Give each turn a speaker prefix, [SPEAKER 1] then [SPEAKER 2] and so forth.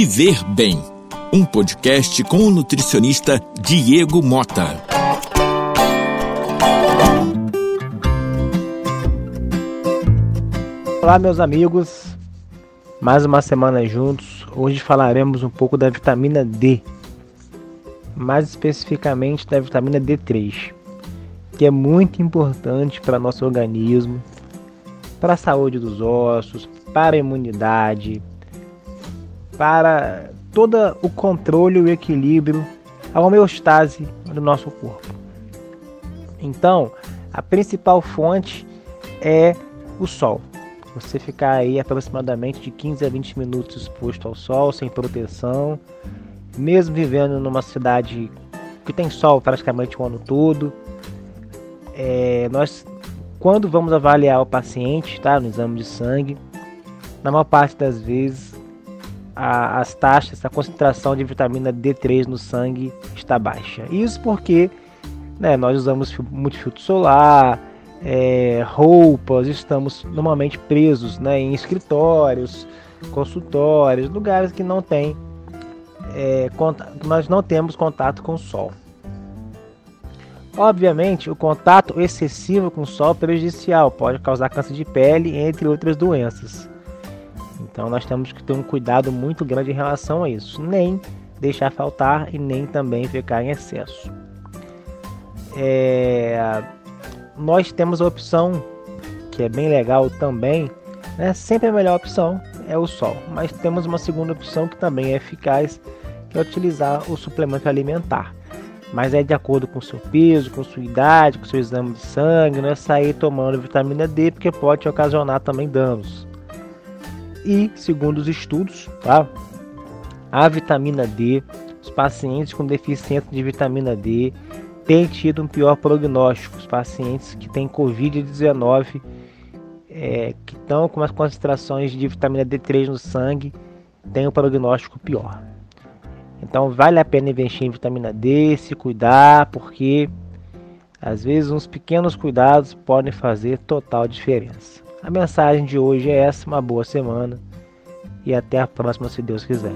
[SPEAKER 1] Viver Bem, um podcast com o nutricionista Diego Mota.
[SPEAKER 2] Olá, meus amigos. Mais uma semana juntos. Hoje falaremos um pouco da vitamina D, mais especificamente da vitamina D3, que é muito importante para nosso organismo, para a saúde dos ossos, para a imunidade, para todo o controle o equilíbrio, a homeostase do nosso corpo. Então, a principal fonte é o sol. Você ficar aí aproximadamente de 15 a 20 minutos exposto ao sol, sem proteção, mesmo vivendo numa cidade que tem sol praticamente o ano todo. É, nós, quando vamos avaliar o paciente, tá, no exame de sangue, na maior parte das vezes a, as taxas, a concentração de vitamina D3 no sangue está baixa. Isso porque né, nós usamos muito filtro solar, é, roupas, estamos normalmente presos né, em escritórios, consultórios, lugares que não tem é, nós não temos contato com o sol. Obviamente, o contato excessivo com o sol é prejudicial, pode causar câncer de pele, entre outras doenças. Então nós temos que ter um cuidado muito grande em relação a isso. Nem deixar faltar e nem também ficar em excesso. É... Nós temos a opção, que é bem legal também, né? sempre a melhor opção é o sol. Mas temos uma segunda opção que também é eficaz, que é utilizar o suplemento alimentar. Mas é de acordo com o seu peso, com sua idade, com seu exame de sangue, não é sair tomando vitamina D, porque pode ocasionar também danos. E, segundo os estudos, tá? a vitamina D, os pacientes com deficiência de vitamina D têm tido um pior prognóstico. Os pacientes que têm Covid-19, é, que estão com as concentrações de vitamina D3 no sangue, têm um prognóstico pior. Então vale a pena investir em vitamina D, se cuidar, porque às vezes uns pequenos cuidados podem fazer total diferença. A mensagem de hoje é essa, uma boa semana e até a próxima se Deus quiser.